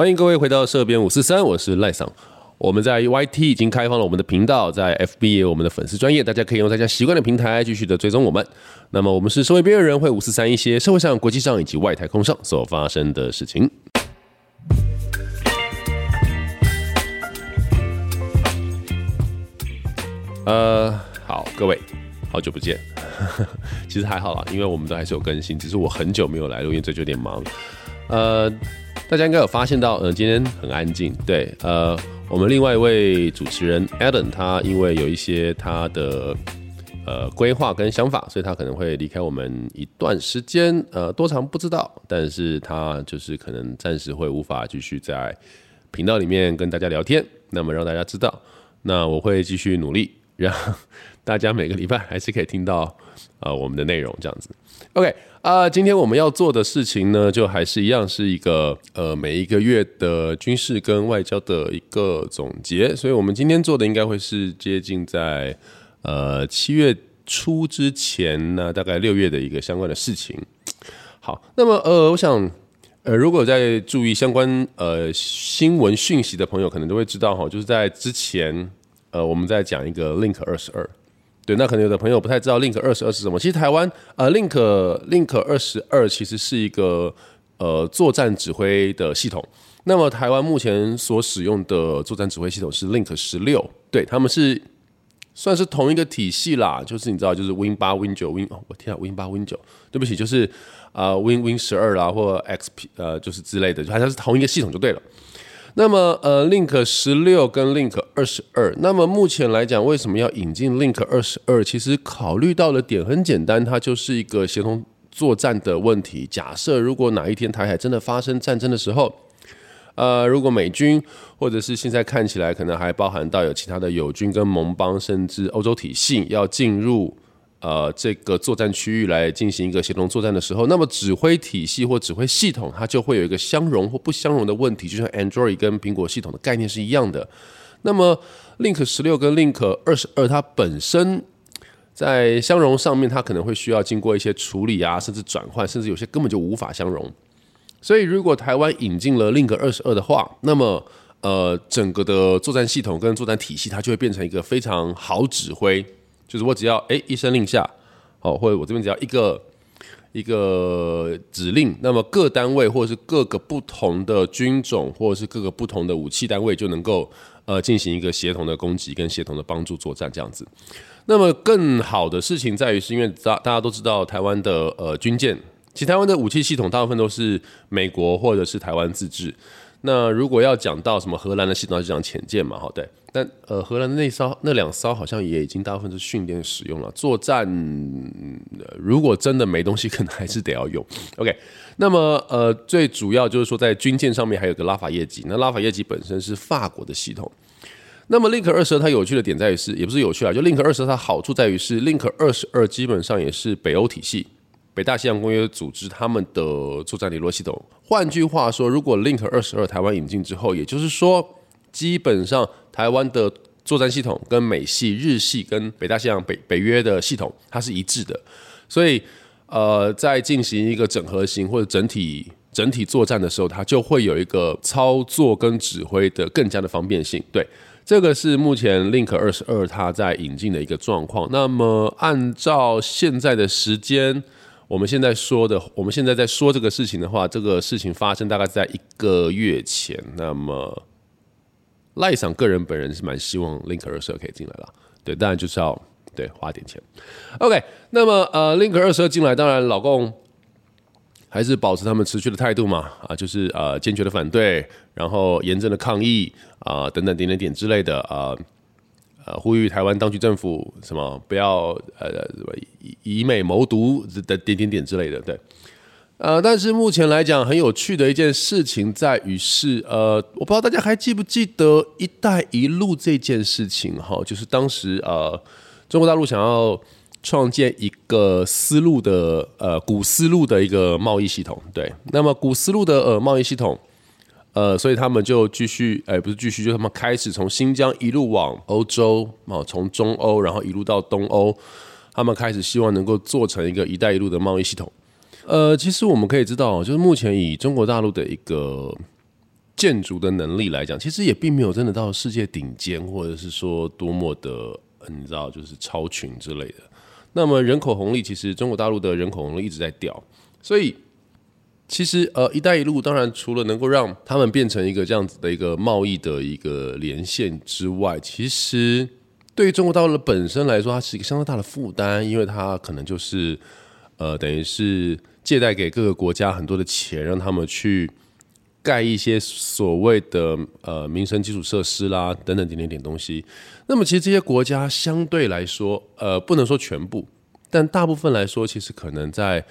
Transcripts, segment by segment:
欢迎各位回到社编五四三，我是赖桑。我们在 YT 已经开放了我们的频道，在 FB 也有我们的粉丝专业，大家可以用大家习惯的平台继续的追踪我们。那么我们是社会边缘人会五四三一些社会上、国际上以及外太空上所发生的事情。呃，好，各位，好久不见。其实还好啦，因为我们都还是有更新，只是我很久没有来录，因为最近有点忙。呃，大家应该有发现到，呃，今天很安静。对，呃，我们另外一位主持人 Adam，他因为有一些他的呃规划跟想法，所以他可能会离开我们一段时间。呃，多长不知道，但是他就是可能暂时会无法继续在频道里面跟大家聊天。那么让大家知道，那我会继续努力，让大家每个礼拜还是可以听到呃我们的内容这样子。OK 啊，今天我们要做的事情呢，就还是一样是一个呃每一个月的军事跟外交的一个总结。所以我们今天做的应该会是接近在呃七月初之前呢，大概六月的一个相关的事情。好，那么呃，我想呃，如果在注意相关呃新闻讯息的朋友，可能都会知道哈，就是在之前呃我们在讲一个 Link 二十二。对，那可能有的朋友不太知道 Link 二十二是什么。其实台湾呃，Link Link 二十二其实是一个呃作战指挥的系统。那么台湾目前所使用的作战指挥系统是 Link 十六，对他们是算是同一个体系啦。就是你知道，就是 Win 八、Win 九、Win 哦，我天啊，Win 八、Win 九，对不起，就是啊 Win Win 十二啦，或 XP 呃，就是之类的，就好像是同一个系统就对了。那么，呃，Link 十六跟 Link 二十二，那么目前来讲，为什么要引进 Link 二十二？其实考虑到的点很简单，它就是一个协同作战的问题。假设如果哪一天台海真的发生战争的时候，呃，如果美军或者是现在看起来可能还包含到有其他的友军跟盟邦，甚至欧洲体系要进入。呃，这个作战区域来进行一个协同作战的时候，那么指挥体系或指挥系统，它就会有一个相容或不相容的问题，就像 Android 跟苹果系统的概念是一样的。那么 Link 十六跟 Link 二十二，它本身在相容上面，它可能会需要经过一些处理啊，甚至转换，甚至有些根本就无法相容。所以，如果台湾引进了 Link 二十二的话，那么呃，整个的作战系统跟作战体系，它就会变成一个非常好指挥。就是我只要哎一声令下，好，或者我这边只要一个一个指令，那么各单位或者是各个不同的军种，或者是各个不同的武器单位，就能够呃进行一个协同的攻击跟协同的帮助作战这样子。那么更好的事情在于，是因为大大家都知道台湾的呃军舰，其实台湾的武器系统大部分都是美国或者是台湾自制。那如果要讲到什么荷兰的系统，就讲潜舰嘛，哈，对。但呃，荷兰那艘那两艘好像也已经大部分是训练使用了。作战如果真的没东西，可能还是得要用。OK，那么呃，最主要就是说在军舰上面还有个拉法叶级，那拉法叶级本身是法国的系统。那么 Link 二十它有趣的点在于是，也不是有趣啊，就 Link 二十它好处在于是 Link 二十二基本上也是北欧体系。北大西洋公约组织他们的作战联络系统。换句话说，如果 Link 二十二台湾引进之后，也就是说，基本上台湾的作战系统跟美系、日系跟北大西洋北北约的系统它是一致的。所以，呃，在进行一个整合型或者整体整体作战的时候，它就会有一个操作跟指挥的更加的方便性。对，这个是目前 Link 二十二它在引进的一个状况。那么，按照现在的时间。我们现在说的，我们现在在说这个事情的话，这个事情发生大概在一个月前。那么赖上个人本人是蛮希望 Link 二十二可以进来了，对，当然就是要对花点钱。OK，那么呃，Link 二十二进来，当然老公还是保持他们持续的态度嘛，啊，就是呃坚决的反对，然后严正的抗议啊，等等点点点之类的啊。呃，呼吁台湾当局政府什么不要呃以以美谋独的点点点之类的，对，呃，但是目前来讲很有趣的一件事情在于是，呃，我不知道大家还记不记得“一带一路”这件事情哈，就是当时呃中国大陆想要创建一个丝路的呃古丝路的一个贸易系统，对，那么古丝路的呃贸易系统。呃，所以他们就继续，哎，不是继续，就他们开始从新疆一路往欧洲，啊，从中欧，然后一路到东欧，他们开始希望能够做成一个“一带一路”的贸易系统。呃，其实我们可以知道，就是目前以中国大陆的一个建筑的能力来讲，其实也并没有真的到世界顶尖，或者是说多么的，你知道，就是超群之类的。那么人口红利，其实中国大陆的人口红利一直在掉，所以其实呃，“一带一路”当然除了能够让他们变成一个这样子的一个贸易的一个连线之外，其实对于中国大陆的本身来说，它是一个相当大的负担，因为它可能就是呃，等于是借贷给各个国家很多的钱，让他们去。盖一些所谓的呃民生基础设施啦，等等点点点东西。那么其实这些国家相对来说，呃，不能说全部，但大部分来说，其实可能在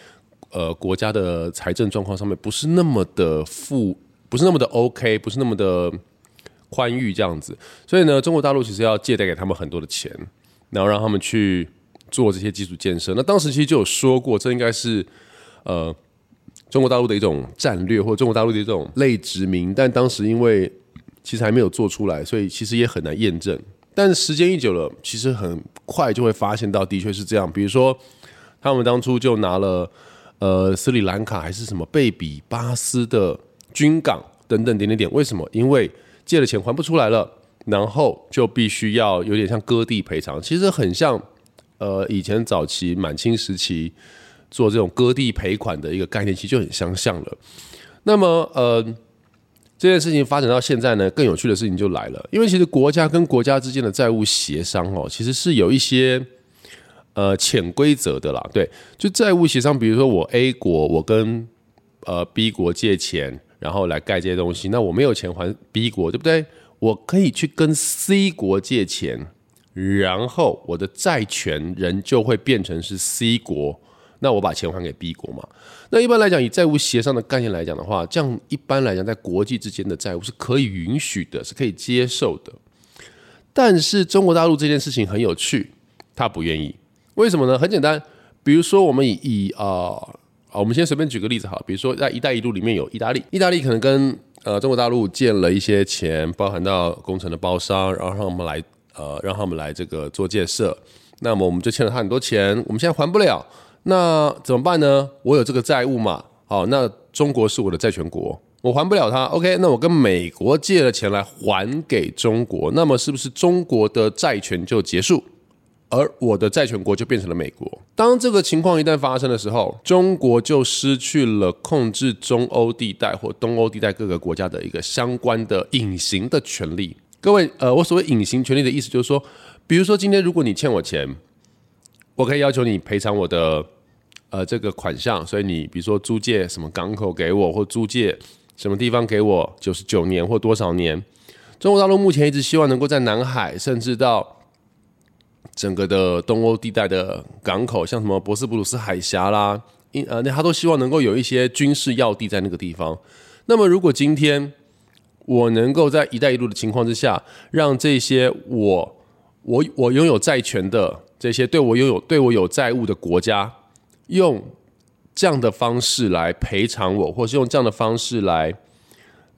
呃国家的财政状况上面不是那么的富，不是那么的 OK，不是那么的宽裕这样子。所以呢，中国大陆其实要借贷给他们很多的钱，然后让他们去做这些基础建设。那当时其实就有说过，这应该是呃。中国大陆的一种战略，或者中国大陆的一种类殖民，但当时因为其实还没有做出来，所以其实也很难验证。但时间一久了，其实很快就会发现到，的确是这样。比如说，他们当初就拿了呃斯里兰卡还是什么贝比巴斯的军港等等点点点，为什么？因为借了钱还不出来了，然后就必须要有点像割地赔偿，其实很像呃以前早期满清时期。做这种割地赔款的一个概念，其实就很相像了。那么，呃，这件事情发展到现在呢，更有趣的事情就来了。因为其实国家跟国家之间的债务协商哦，其实是有一些呃潜规则的啦。对，就债务协商，比如说我 A 国，我跟呃 B 国借钱，然后来盖这些东西，那我没有钱还 B 国，对不对？我可以去跟 C 国借钱，然后我的债权人就会变成是 C 国。那我把钱还给 B 国嘛？那一般来讲，以债务协商的概念来讲的话，这样一般来讲，在国际之间的债务是可以允许的，是可以接受的。但是中国大陆这件事情很有趣，他不愿意。为什么呢？很简单，比如说我们以以啊，我们先随便举个例子哈，比如说在“一带一路”里面有意大利，意大利可能跟呃中国大陆借了一些钱，包含到工程的包商，然后让我们来呃让他们来这个做建设，那么我们就欠了他很多钱，我们现在还不了。那怎么办呢？我有这个债务嘛？好，那中国是我的债权国，我还不了他。OK，那我跟美国借了钱来还给中国，那么是不是中国的债权就结束，而我的债权国就变成了美国？当这个情况一旦发生的时候，中国就失去了控制中欧地带或东欧地带各个国家的一个相关的隐形的权利。各位，呃，我所谓隐形权利的意思就是说，比如说今天如果你欠我钱。我可以要求你赔偿我的呃这个款项，所以你比如说租借什么港口给我，或租借什么地方给我，九十九年或多少年？中国大陆目前一直希望能够在南海，甚至到整个的东欧地带的港口，像什么博斯普鲁斯海峡啦，因呃那他都希望能够有一些军事要地在那个地方。那么如果今天我能够在“一带一路”的情况之下，让这些我我我拥有债权的。这些对我拥有对我有债务的国家，用这样的方式来赔偿我，或是用这样的方式来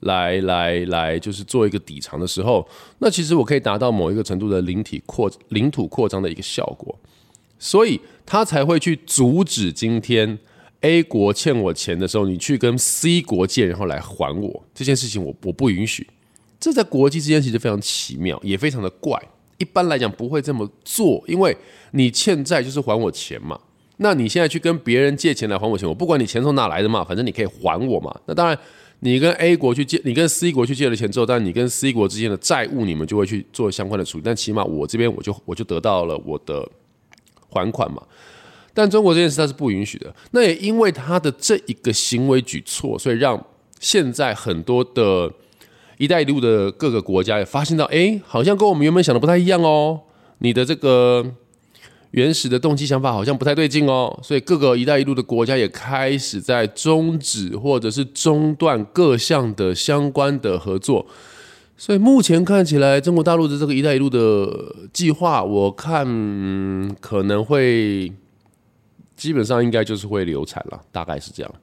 来来来，就是做一个抵偿的时候，那其实我可以达到某一个程度的领体扩领土扩张的一个效果，所以他才会去阻止今天 A 国欠我钱的时候，你去跟 C 国借，然后来还我这件事情，我我不允许。这在国际之间其实非常奇妙，也非常的怪。一般来讲不会这么做，因为你欠债就是还我钱嘛。那你现在去跟别人借钱来还我钱，我不管你钱从哪来的嘛，反正你可以还我嘛。那当然，你跟 A 国去借，你跟 C 国去借了钱之后，但你跟 C 国之间的债务，你们就会去做相关的处理。但起码我这边我就我就得到了我的还款嘛。但中国这件事它是不允许的。那也因为他的这一个行为举措，所以让现在很多的。一带一路的各个国家也发现到，哎，好像跟我们原本想的不太一样哦。你的这个原始的动机想法好像不太对劲哦。所以各个一带一路的国家也开始在终止或者是中断各项的相关的合作。所以目前看起来，中国大陆的这个一带一路的计划，我看可能会基本上应该就是会流产了，大概是这样。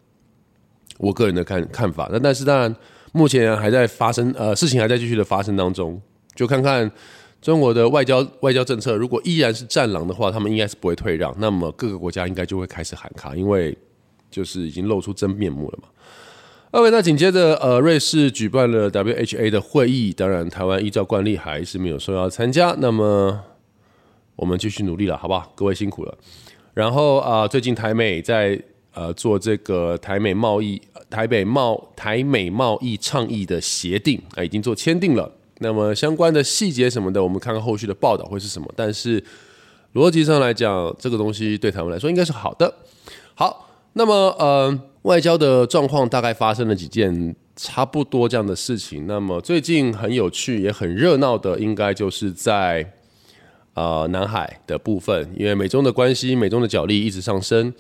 我个人的看看法。那但是当然。目前还在发生，呃，事情还在继续的发生当中。就看看中国的外交外交政策，如果依然是战狼的话，他们应该是不会退让。那么各个国家应该就会开始喊卡，因为就是已经露出真面目了嘛。OK，那紧接着，呃，瑞士举办了 WHA 的会议，当然台湾依照惯例还是没有受邀参加。那么我们继续努力了，好不好？各位辛苦了。然后啊，最近台美在呃做这个台美贸易、台北贸台美贸易倡议的协定啊，已经做签订了。那么相关的细节什么的，我们看看后续的报道会是什么。但是逻辑上来讲，这个东西对台湾来说应该是好的。好，那么呃。外交的状况大概发生了几件差不多这样的事情。那么最近很有趣也很热闹的，应该就是在呃南海的部分，因为美中的关系、美中的角力一直上升。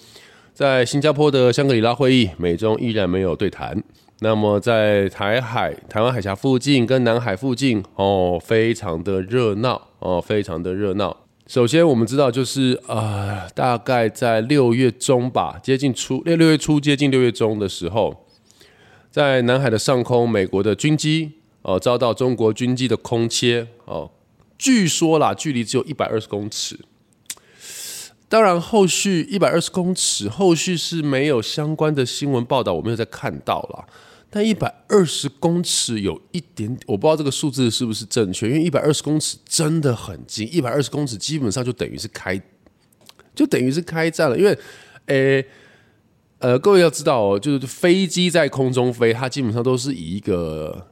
在新加坡的香格里拉会议，美中依然没有对谈。那么在台海、台湾海峡附近跟南海附近，哦，非常的热闹哦，非常的热闹。首先，我们知道就是呃，大概在六月中吧，接近初六六月初接近六月中的时候，在南海的上空，美国的军机哦遭到中国军机的空切哦，据说啦，距离只有一百二十公尺。当然，后续一百二十公尺，后续是没有相关的新闻报道，我没有再看到了。但一百二十公尺有一点，我不知道这个数字是不是正确，因为一百二十公尺真的很近，一百二十公尺基本上就等于是开，就等于是开战了。因为，诶，呃，各位要知道哦，就是飞机在空中飞，它基本上都是以一个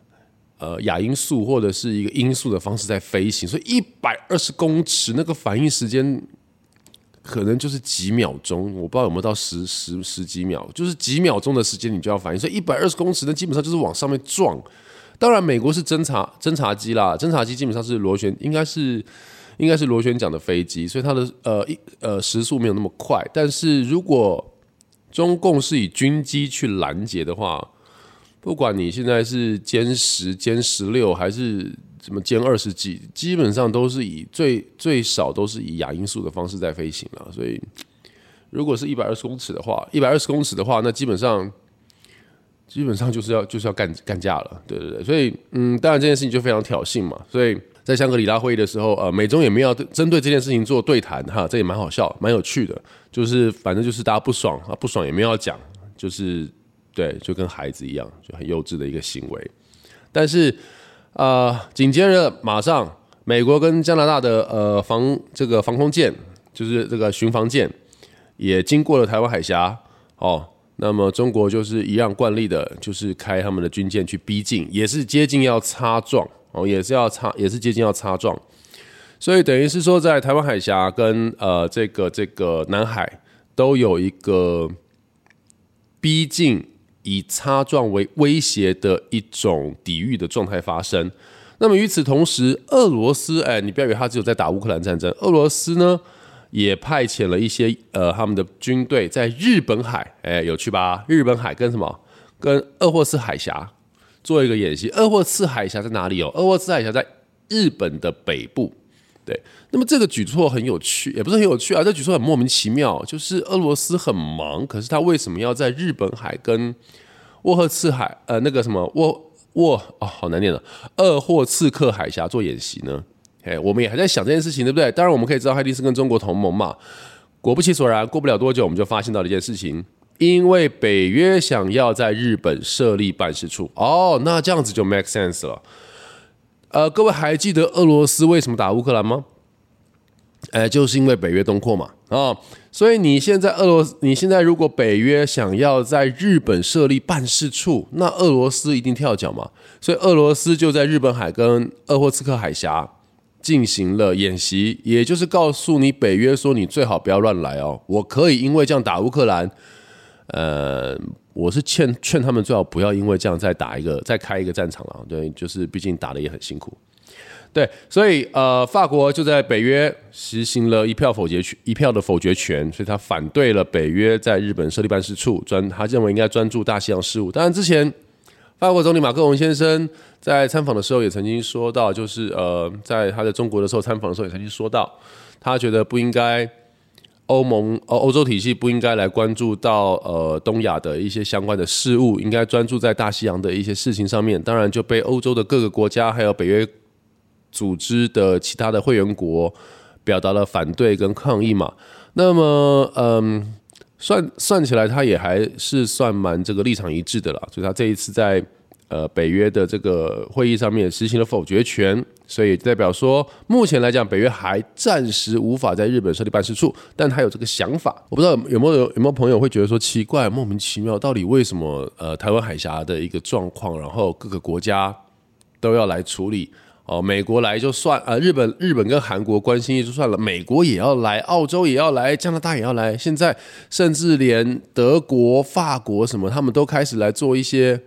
呃亚音速或者是一个音速的方式在飞行，所以一百二十公尺那个反应时间。可能就是几秒钟，我不知道有没有到十十十几秒，就是几秒钟的时间你就要反应，所以一百二十公尺那基本上就是往上面撞。当然，美国是侦察侦察机啦，侦察机基本上是螺旋，应该是应该是螺旋桨的飞机，所以它的呃一呃时速没有那么快。但是如果中共是以军机去拦截的话，不管你现在是歼十、歼十六还是。什么歼二十几，基本上都是以最最少都是以亚音速的方式在飞行了。所以，如果是一百二十公尺的话，一百二十公尺的话，那基本上基本上就是要就是要干干架了。对对对，所以嗯，当然这件事情就非常挑衅嘛。所以在香格里拉会议的时候，呃，美中也没有针对这件事情做对谈哈，这也蛮好笑，蛮有趣的。就是反正就是大家不爽啊，不爽也没有要讲，就是对，就跟孩子一样，就很幼稚的一个行为。但是。呃，紧接着马上，美国跟加拿大的呃防这个防空舰，就是这个巡防舰，也经过了台湾海峡哦。那么中国就是一样惯例的，就是开他们的军舰去逼近，也是接近要擦撞哦，也是要擦，也是接近要擦撞。所以等于是说，在台湾海峡跟呃这个这个南海都有一个逼近。以擦撞为威胁的一种抵御的状态发生。那么与此同时，俄罗斯，哎，你不要以为他只有在打乌克兰战争，俄罗斯呢也派遣了一些呃他们的军队在日本海，哎，有趣吧？日本海跟什么？跟鄂霍次海峡做一个演习。鄂霍次海峡在哪里哦？鄂霍次海峡在日本的北部。对，那么这个举措很有趣，也不是很有趣啊，这举措很莫名其妙。就是俄罗斯很忙，可是他为什么要在日本海跟沃赫茨海呃那个什么沃沃哦好难念的鄂霍次克海峡做演习呢？哎，我们也还在想这件事情，对不对？当然我们可以知道，海迪是跟中国同盟嘛。果不其然，过不了多久，我们就发现到了一件事情，因为北约想要在日本设立办事处。哦，那这样子就 make sense 了。呃，各位还记得俄罗斯为什么打乌克兰吗？哎，就是因为北约东扩嘛，啊，所以你现在俄罗斯，你现在如果北约想要在日本设立办事处，那俄罗斯一定跳脚嘛，所以俄罗斯就在日本海跟鄂霍次克海峡进行了演习，也就是告诉你北约说，你最好不要乱来哦，我可以因为这样打乌克兰，呃。我是劝劝他们最好不要因为这样再打一个再开一个战场了，对，就是毕竟打的也很辛苦，对，所以呃，法国就在北约实行了一票否决权，一票的否决权，所以他反对了北约在日本设立办事处，专他认为应该专注大西洋事务。当然，之前法国总理马克龙先生在参访的时候也曾经说到，就是呃，在他在中国的时候参访的时候也曾经说到，他觉得不应该。欧盟呃欧洲体系不应该来关注到呃东亚的一些相关的事物，应该专注在大西洋的一些事情上面。当然就被欧洲的各个国家还有北约组织的其他的会员国表达了反对跟抗议嘛。那么嗯，算算起来，他也还是算蛮这个立场一致的啦。所以他这一次在呃北约的这个会议上面实行了否决权，所以代表说，目前来讲，北约还暂时无法在日本设立办事处，但他有这个想法。我不知道有没有有没有朋友会觉得说奇怪，莫名其妙，到底为什么呃台湾海峡的一个状况，然后各个国家都要来处理？哦，美国来就算，呃，日本、日本跟韩国关心也就算了，美国也要来，澳洲也要来，加拿大也要来，现在甚至连德国、法国什么，他们都开始来做一些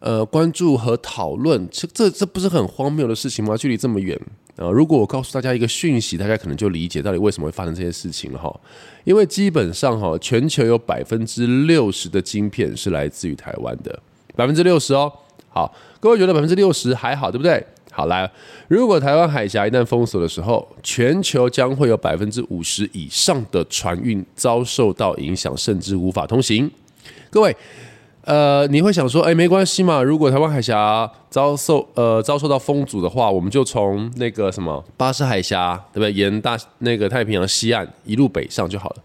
呃关注和讨论，这这这不是很荒谬的事情吗？距离这么远啊！如果我告诉大家一个讯息，大家可能就理解到底为什么会发生这些事情了哈。因为基本上哈，全球有百分之六十的晶片是来自于台湾的，百分之六十哦。好，各位觉得百分之六十还好，对不对？好来，如果台湾海峡一旦封锁的时候，全球将会有百分之五十以上的船运遭受到影响，甚至无法通行。各位，呃，你会想说，哎，没关系嘛？如果台湾海峡遭受呃遭受到封阻的话，我们就从那个什么巴士海峡，对不对？沿大那个太平洋西岸一路北上就好了。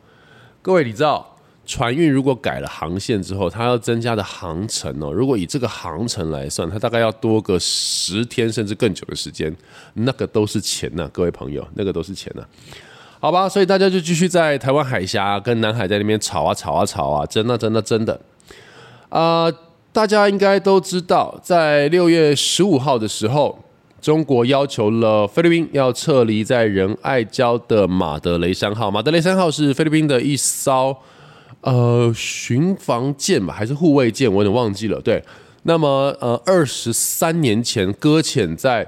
各位，你知道？船运如果改了航线之后，它要增加的航程哦，如果以这个航程来算，它大概要多个十天甚至更久的时间，那个都是钱呐，各位朋友，那个都是钱呐，好吧，所以大家就继续在台湾海峡跟南海在那边吵啊吵啊吵啊，真的真的真的，啊大家应该都知道，在六月十五号的时候，中国要求了菲律宾要撤离在仁爱礁的马德雷山号，马德雷山号是菲律宾的一艘。呃，巡防舰吧，还是护卫舰？我有点忘记了。对，那么呃，二十三年前搁浅在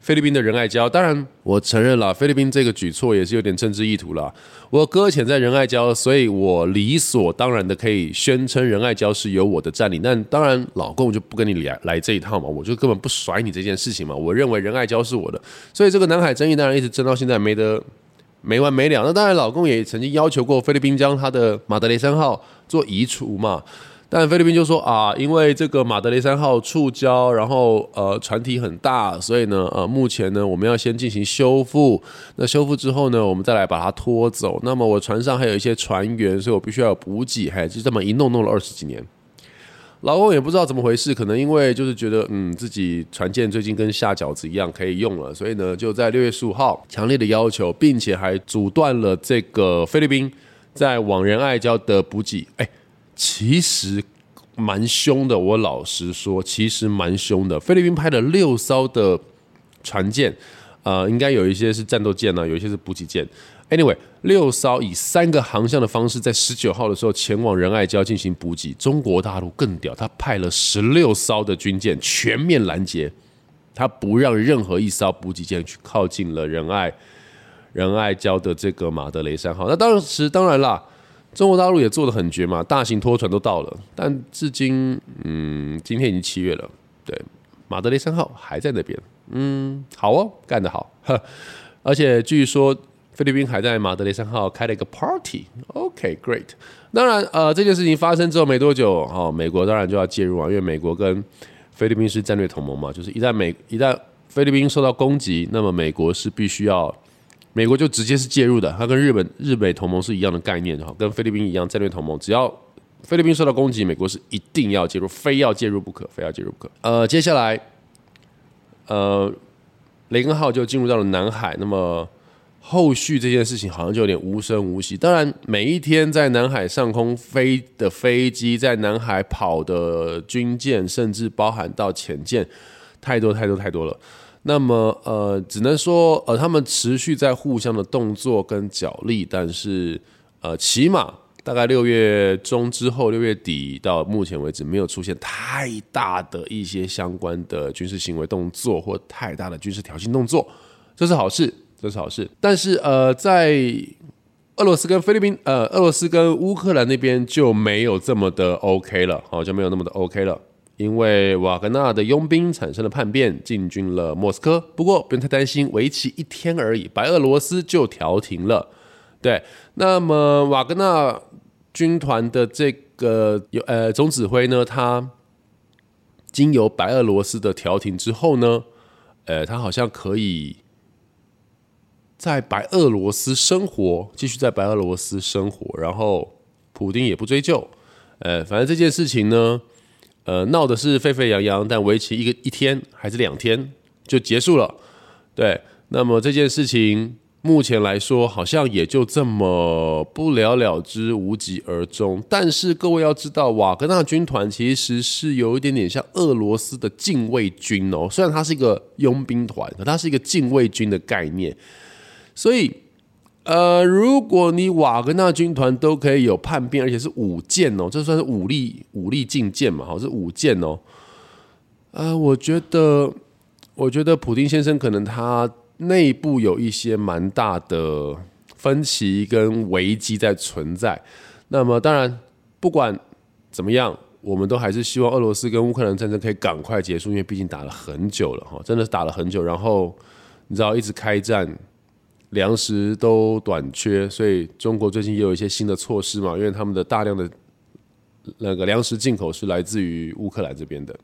菲律宾的仁爱礁，当然我承认了，菲律宾这个举措也是有点政治意图了。我搁浅在仁爱礁，所以我理所当然的可以宣称仁爱礁是由我的占领。但当然，老公就不跟你来来这一套嘛，我就根本不甩你这件事情嘛。我认为仁爱礁是我的，所以这个南海争议当然一直争到现在没得。没完没了。那当然，老公也曾经要求过菲律宾将他的马德雷三号做移除嘛，但菲律宾就说啊，因为这个马德雷三号触礁，然后呃船体很大，所以呢呃目前呢我们要先进行修复。那修复之后呢，我们再来把它拖走。那么我船上还有一些船员，所以我必须要有补给，还就这么一弄弄了二十几年。老公也不知道怎么回事，可能因为就是觉得，嗯，自己船舰最近跟下饺子一样可以用了，所以呢，就在六月十五号强烈的要求，并且还阻断了这个菲律宾在往仁爱礁的补给。哎，其实蛮凶的，我老实说，其实蛮凶的。菲律宾派了六艘的船舰，呃，应该有一些是战斗舰呢，有一些是补给舰。Anyway，六艘以三个航向的方式，在十九号的时候前往仁爱礁进行补给。中国大陆更屌，他派了十六艘的军舰全面拦截，他不让任何一艘补给舰去靠近了仁爱仁爱礁的这个马德雷山号。那当时当然啦，中国大陆也做的很绝嘛，大型拖船都到了，但至今，嗯，今天已经七月了，对，马德雷山号还在那边，嗯，好哦，干得好，呵而且据说。菲律宾还在马德雷山号开了一个 party，OK，great。当然，呃，这件事情发生之后没多久，哦，美国当然就要介入啊，因为美国跟菲律宾是战略同盟嘛，就是一旦美一旦菲律宾受到攻击，那么美国是必须要，美国就直接是介入的。它跟日本日美同盟是一样的概念，哈，跟菲律宾一样战略同盟，只要菲律宾受到攻击，美国是一定要介入，非要介入不可，非要介入不可。呃，接下来，呃，雷根号就进入到了南海，那么。后续这件事情好像就有点无声无息。当然，每一天在南海上空飞的飞机，在南海跑的军舰，甚至包含到潜舰，太多太多太多了。那么，呃，只能说，呃，他们持续在互相的动作跟角力，但是，呃，起码大概六月中之后，六月底到目前为止，没有出现太大的一些相关的军事行为动作或太大的军事挑衅动作，这是好事。这是好事，但是呃，在俄罗斯跟菲律宾，呃，俄罗斯跟乌克兰那边就没有这么的 OK 了，好，就没有那么的 OK 了，因为瓦格纳的佣兵产生了叛变，进军了莫斯科。不过不用太担心，为期一天而已，白俄罗斯就调停了。对，那么瓦格纳军团的这个有呃总指挥呢，他经由白俄罗斯的调停之后呢，呃，他好像可以。在白俄罗斯生活，继续在白俄罗斯生活，然后普丁也不追究。呃，反正这件事情呢，呃，闹的是沸沸扬扬，但为期一个一天还是两天就结束了。对，那么这件事情。目前来说，好像也就这么不了了之、无疾而终。但是各位要知道，瓦格纳军团其实是有一点点像俄罗斯的禁卫军哦。虽然它是一个佣兵团，可它是一个禁卫军的概念。所以，呃，如果你瓦格纳军团都可以有叛变，而且是武剑哦，这算是武力武力进谏嘛？好，是武剑哦。呃，我觉得，我觉得普丁先生可能他。内部有一些蛮大的分歧跟危机在存在。那么，当然不管怎么样，我们都还是希望俄罗斯跟乌克兰战争可以赶快结束，因为毕竟打了很久了哈，真的是打了很久。然后你知道一直开战，粮食都短缺，所以中国最近也有一些新的措施嘛，因为他们的大量的那个粮食进口是来自于乌克兰这边的。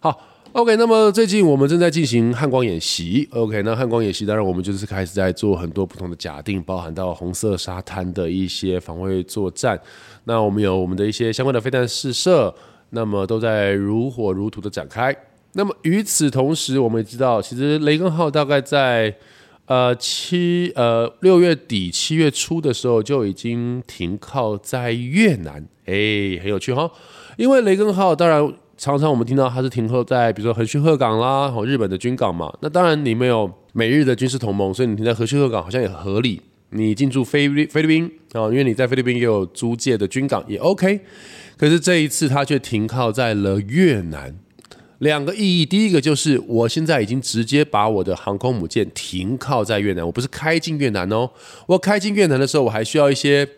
好。OK，那么最近我们正在进行汉光演习。OK，那汉光演习当然我们就是开始在做很多不同的假定，包含到红色沙滩的一些防卫作战。那我们有我们的一些相关的飞弹试射，那么都在如火如荼的展开。那么与此同时，我们也知道，其实雷根号大概在呃七呃六月底七月初的时候就已经停靠在越南。哎，很有趣哈，因为雷根号当然。常常我们听到它是停靠在比如说横须贺港啦，哦日本的军港嘛。那当然你没有美日的军事同盟，所以你停在横须贺港好像也合理。你进驻菲律菲律宾啊，因为你在菲律宾也有租借的军港也 OK。可是这一次它却停靠在了越南，两个意义。第一个就是我现在已经直接把我的航空母舰停靠在越南，我不是开进越南哦。我开进越南的时候，我还需要一些。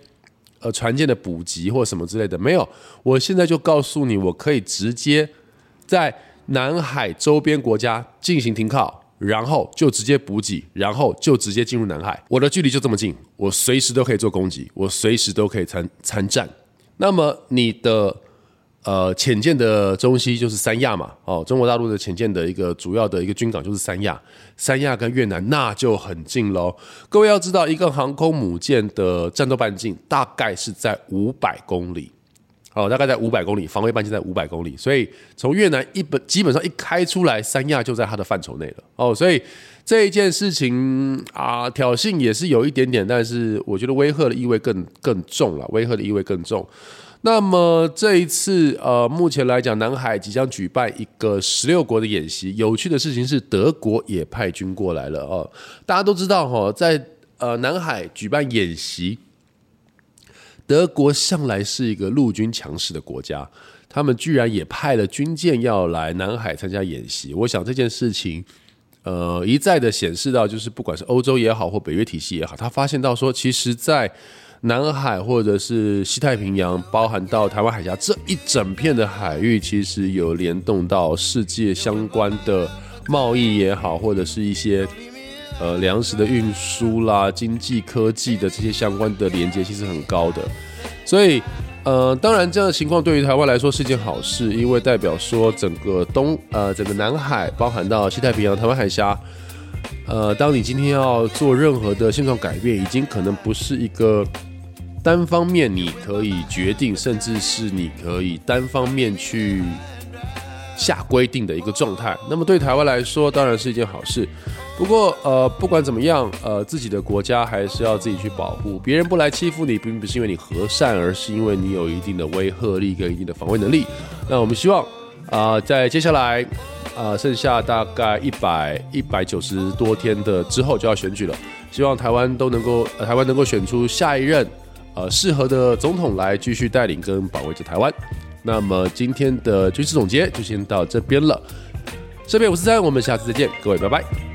呃，船舰的补给或什么之类的没有，我现在就告诉你，我可以直接在南海周边国家进行停靠，然后就直接补给，然后就直接进入南海。我的距离就这么近，我随时都可以做攻击，我随时都可以参参战。那么你的。呃，浅舰的中西就是三亚嘛，哦，中国大陆的浅舰的一个主要的一个军港就是三亚，三亚跟越南那就很近喽。各位要知道，一个航空母舰的战斗半径大概是在五百公里，哦，大概在五百公里，防卫半径在五百公里，所以从越南一本基本上一开出来，三亚就在它的范畴内了，哦，所以这一件事情啊，挑衅也是有一点点，但是我觉得威吓的意味更更重了，威吓的意味更重。那么这一次，呃，目前来讲，南海即将举办一个十六国的演习。有趣的事情是，德国也派军过来了哦。大家都知道哈，在呃南海举办演习，德国向来是一个陆军强势的国家，他们居然也派了军舰要来南海参加演习。我想这件事情，呃，一再的显示到，就是不管是欧洲也好，或北约体系也好，他发现到说，其实，在南海或者是西太平洋，包含到台湾海峡这一整片的海域，其实有联动到世界相关的贸易也好，或者是一些呃粮食的运输啦、经济科技的这些相关的连接，其实很高的。所以，呃，当然这样的情况对于台湾来说是一件好事，因为代表说整个东呃整个南海，包含到西太平洋、台湾海峡，呃，当你今天要做任何的现状改变，已经可能不是一个。单方面你可以决定，甚至是你可以单方面去下规定的一个状态。那么对台湾来说，当然是一件好事。不过，呃，不管怎么样，呃，自己的国家还是要自己去保护。别人不来欺负你，并不是因为你和善，而是因为你有一定的威慑力跟一定的防卫能力。那我们希望，啊，在接下来，啊，剩下大概一百一百九十多天的之后就要选举了，希望台湾都能够，台湾能够选出下一任。呃，适合的总统来继续带领跟保卫着台湾。那么今天的军事总结就先到这边了。这边五十三，我们下次再见，各位拜拜。